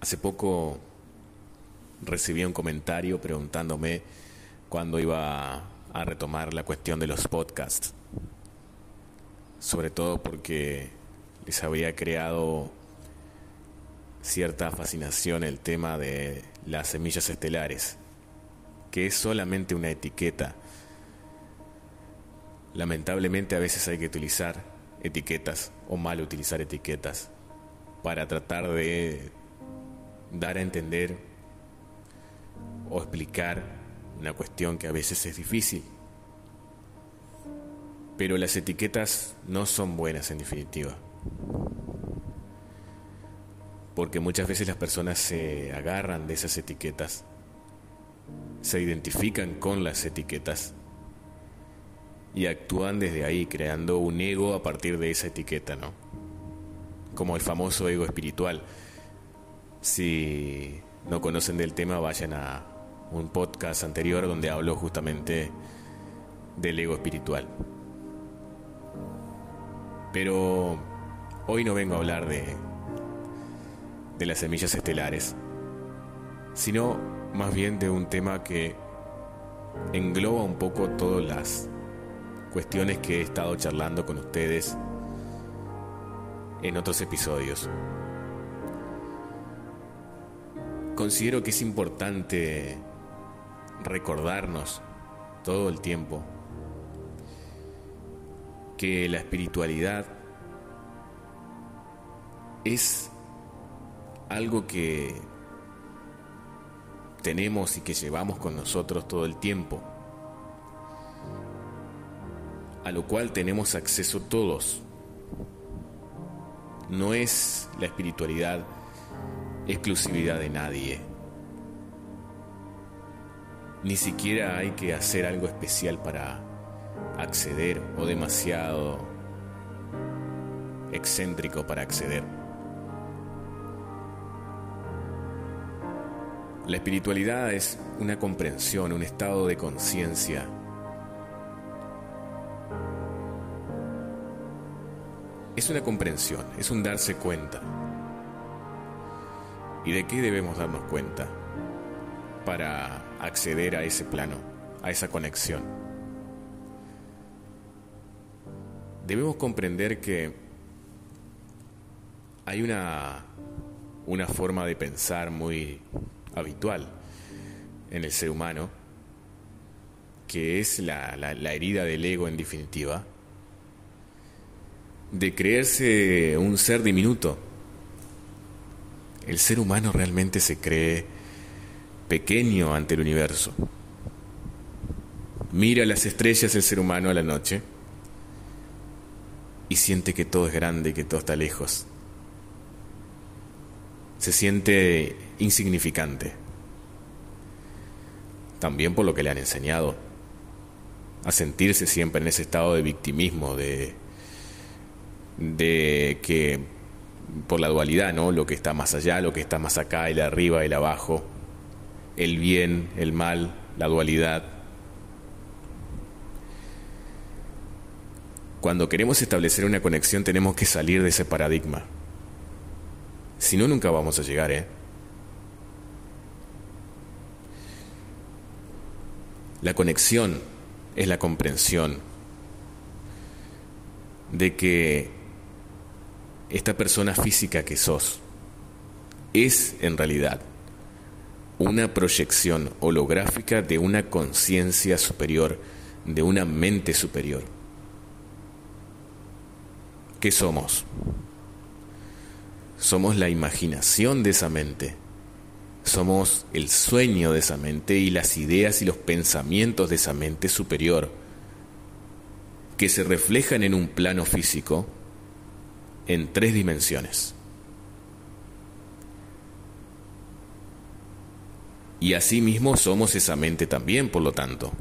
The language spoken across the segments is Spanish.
Hace poco recibí un comentario preguntándome cuándo iba a retomar la cuestión de los podcasts. Sobre todo porque les había creado cierta fascinación el tema de las semillas estelares, que es solamente una etiqueta. Lamentablemente a veces hay que utilizar etiquetas o mal utilizar etiquetas para tratar de dar a entender o explicar una cuestión que a veces es difícil. Pero las etiquetas no son buenas en definitiva. Porque muchas veces las personas se agarran de esas etiquetas, se identifican con las etiquetas y actúan desde ahí, creando un ego a partir de esa etiqueta, ¿no? Como el famoso ego espiritual. Si no conocen del tema, vayan a un podcast anterior donde hablo justamente del ego espiritual. Pero hoy no vengo a hablar de, de las semillas estelares, sino más bien de un tema que engloba un poco todas las cuestiones que he estado charlando con ustedes en otros episodios. Considero que es importante recordarnos todo el tiempo que la espiritualidad es algo que tenemos y que llevamos con nosotros todo el tiempo a lo cual tenemos acceso todos. No es la espiritualidad exclusividad de nadie. Ni siquiera hay que hacer algo especial para acceder o demasiado excéntrico para acceder. La espiritualidad es una comprensión, un estado de conciencia es una comprensión, es un darse cuenta. ¿Y de qué debemos darnos cuenta para acceder a ese plano, a esa conexión? Debemos comprender que hay una, una forma de pensar muy habitual en el ser humano, que es la, la herida del ego en definitiva, de creerse un ser diminuto. El ser humano realmente se cree pequeño ante el universo. Mira las estrellas el ser humano a la noche y siente que todo es grande que todo está lejos. Se siente insignificante. También por lo que le han enseñado a sentirse siempre en ese estado de victimismo, de de que por la dualidad, ¿no? Lo que está más allá, lo que está más acá, el arriba, el abajo, el bien, el mal, la dualidad. Cuando queremos establecer una conexión tenemos que salir de ese paradigma. Si no, nunca vamos a llegar, ¿eh? La conexión es la comprensión de que esta persona física que sos es en realidad una proyección holográfica de una conciencia superior, de una mente superior. ¿Qué somos? Somos la imaginación de esa mente. Somos el sueño de esa mente y las ideas y los pensamientos de esa mente superior que se reflejan en un plano físico en tres dimensiones. Y asimismo somos esa mente también, por lo tanto.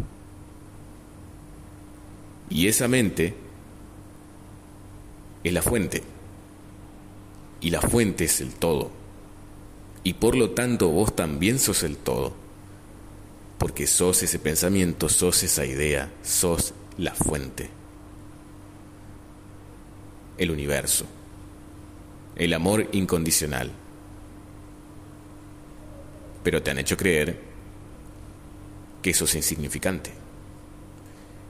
Y esa mente es la fuente. Y la fuente es el todo. Y por lo tanto vos también sos el todo. Porque sos ese pensamiento, sos esa idea, sos la fuente el universo, el amor incondicional, pero te han hecho creer que eso es insignificante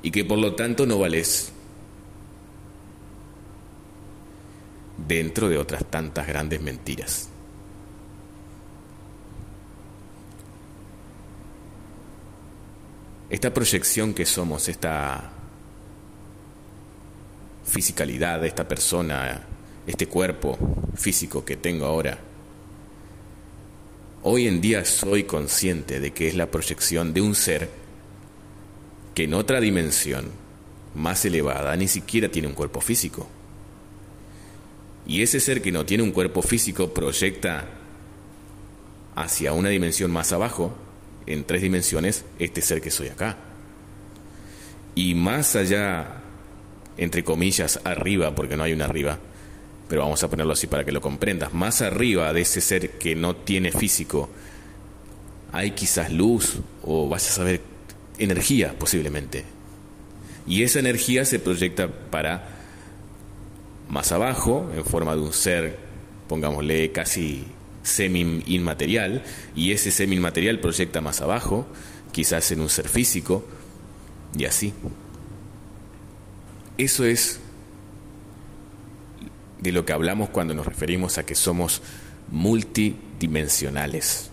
y que por lo tanto no vales dentro de otras tantas grandes mentiras. Esta proyección que somos, esta fisicalidad de esta persona, este cuerpo físico que tengo ahora, hoy en día soy consciente de que es la proyección de un ser que en otra dimensión más elevada ni siquiera tiene un cuerpo físico. Y ese ser que no tiene un cuerpo físico proyecta hacia una dimensión más abajo, en tres dimensiones, este ser que soy acá. Y más allá, entre comillas, arriba, porque no hay una arriba, pero vamos a ponerlo así para que lo comprendas, más arriba de ese ser que no tiene físico, hay quizás luz o vas a saber energía posiblemente. Y esa energía se proyecta para más abajo, en forma de un ser, pongámosle casi semi-inmaterial, y ese semi-inmaterial proyecta más abajo, quizás en un ser físico, y así. Eso es de lo que hablamos cuando nos referimos a que somos multidimensionales.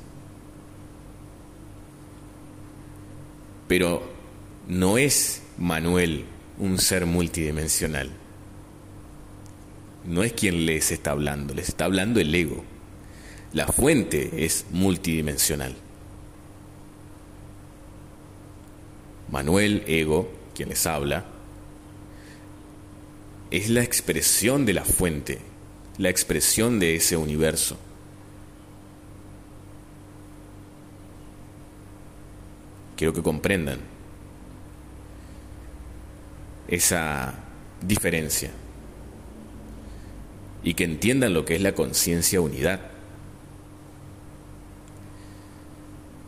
Pero no es Manuel un ser multidimensional. No es quien les está hablando, les está hablando el ego. La fuente es multidimensional. Manuel, ego, quien les habla, es la expresión de la fuente, la expresión de ese universo. Quiero que comprendan esa diferencia y que entiendan lo que es la conciencia unidad.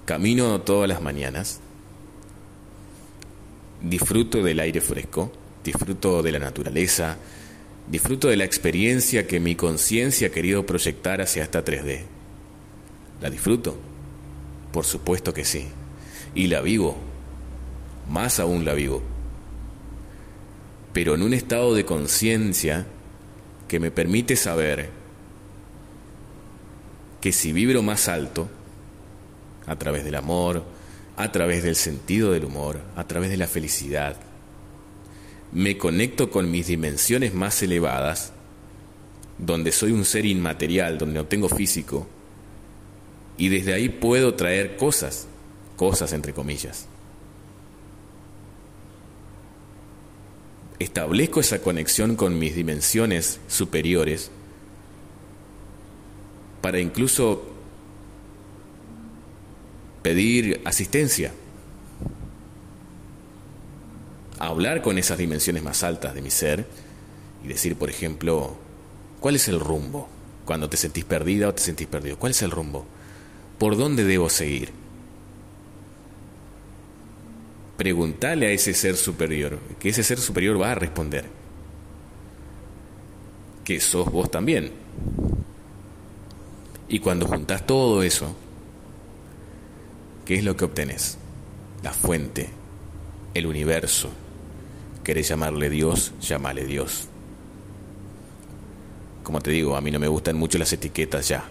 Camino todas las mañanas, disfruto del aire fresco, disfruto de la naturaleza, disfruto de la experiencia que mi conciencia ha querido proyectar hacia esta 3D. ¿La disfruto? Por supuesto que sí. Y la vivo. Más aún la vivo. Pero en un estado de conciencia que me permite saber que si vibro más alto, a través del amor, a través del sentido del humor, a través de la felicidad. Me conecto con mis dimensiones más elevadas, donde soy un ser inmaterial, donde no tengo físico, y desde ahí puedo traer cosas, cosas entre comillas. Establezco esa conexión con mis dimensiones superiores para incluso pedir asistencia, hablar con esas dimensiones más altas de mi ser y decir, por ejemplo, ¿cuál es el rumbo? Cuando te sentís perdida o te sentís perdido, ¿cuál es el rumbo? ¿Por dónde debo seguir? Preguntale a ese ser superior, que ese ser superior va a responder. Que sos vos también. Y cuando juntás todo eso, ¿Qué es lo que obtenés? La fuente, el universo. ¿Querés llamarle Dios? Llámale Dios. Como te digo, a mí no me gustan mucho las etiquetas ya.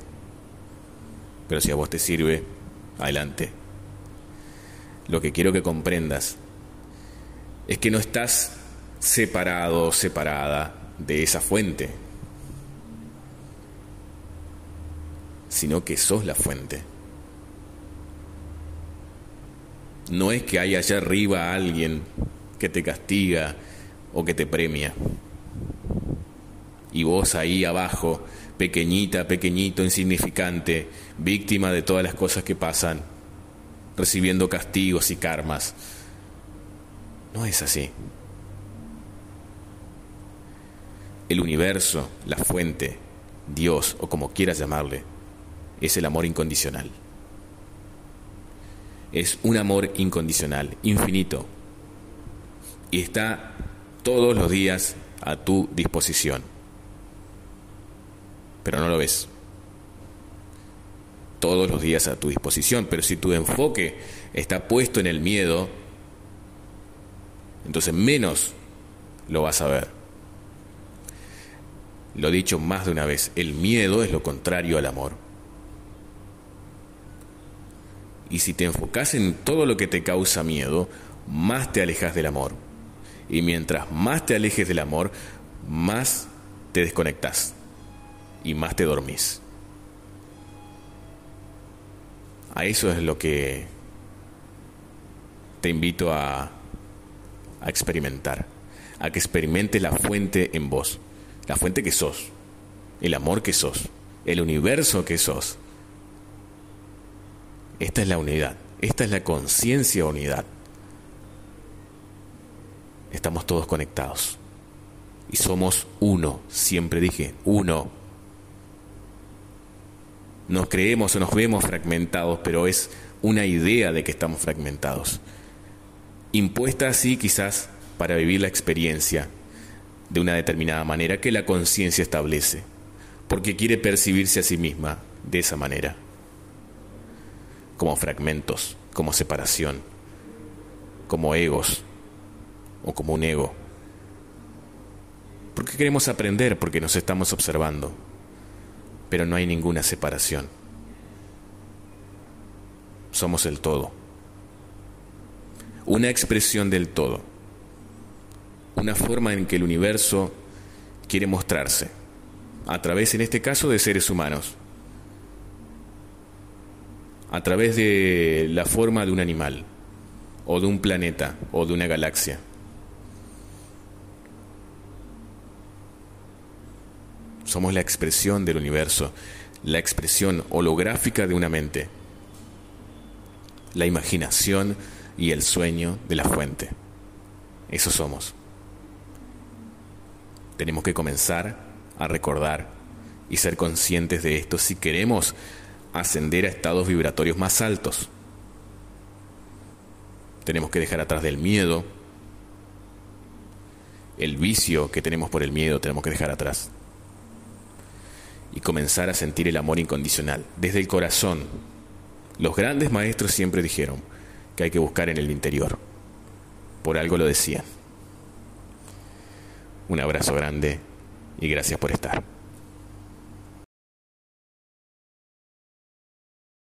Pero si a vos te sirve, adelante. Lo que quiero que comprendas es que no estás separado o separada de esa fuente, sino que sos la fuente. No es que hay allá arriba alguien que te castiga o que te premia. Y vos ahí abajo, pequeñita, pequeñito, insignificante, víctima de todas las cosas que pasan, recibiendo castigos y karmas. No es así. El universo, la fuente, Dios o como quieras llamarle, es el amor incondicional es un amor incondicional, infinito, y está todos los días a tu disposición. Pero no lo ves. todos los días a tu disposición, pero si tu enfoque está puesto en el miedo, entonces menos lo vas a ver. Lo he dicho más de una vez, el miedo es lo contrario al amor. Y si te enfocas en todo lo que te causa miedo, más te alejas del amor. Y mientras más te alejes del amor, más te desconectas y más te dormís. A eso es lo que te invito a, a experimentar, a que experimentes la fuente en vos, la fuente que sos, el amor que sos, el universo que sos. Esta es la unidad, esta es la conciencia unidad. Estamos todos conectados y somos uno, siempre dije, uno. Nos creemos o nos vemos fragmentados, pero es una idea de que estamos fragmentados. Impuesta así quizás para vivir la experiencia de una determinada manera que la conciencia establece, porque quiere percibirse a sí misma de esa manera, como fragmentos, como separación, como egos o como un ego. Porque queremos aprender, porque nos estamos observando, pero no hay ninguna separación. Somos el todo. Una expresión del todo. Una forma en que el universo quiere mostrarse, a través, en este caso, de seres humanos, a través de la forma de un animal, o de un planeta, o de una galaxia. Somos la expresión del universo, la expresión holográfica de una mente, la imaginación y el sueño de la fuente. Eso somos. Tenemos que comenzar a recordar y ser conscientes de esto si queremos ascender a estados vibratorios más altos. Tenemos que dejar atrás del miedo, el vicio que tenemos por el miedo, tenemos que dejar atrás y comenzar a sentir el amor incondicional, desde el corazón. Los grandes maestros siempre dijeron que hay que buscar en el interior. Por algo lo decían. Un abrazo grande y gracias por estar.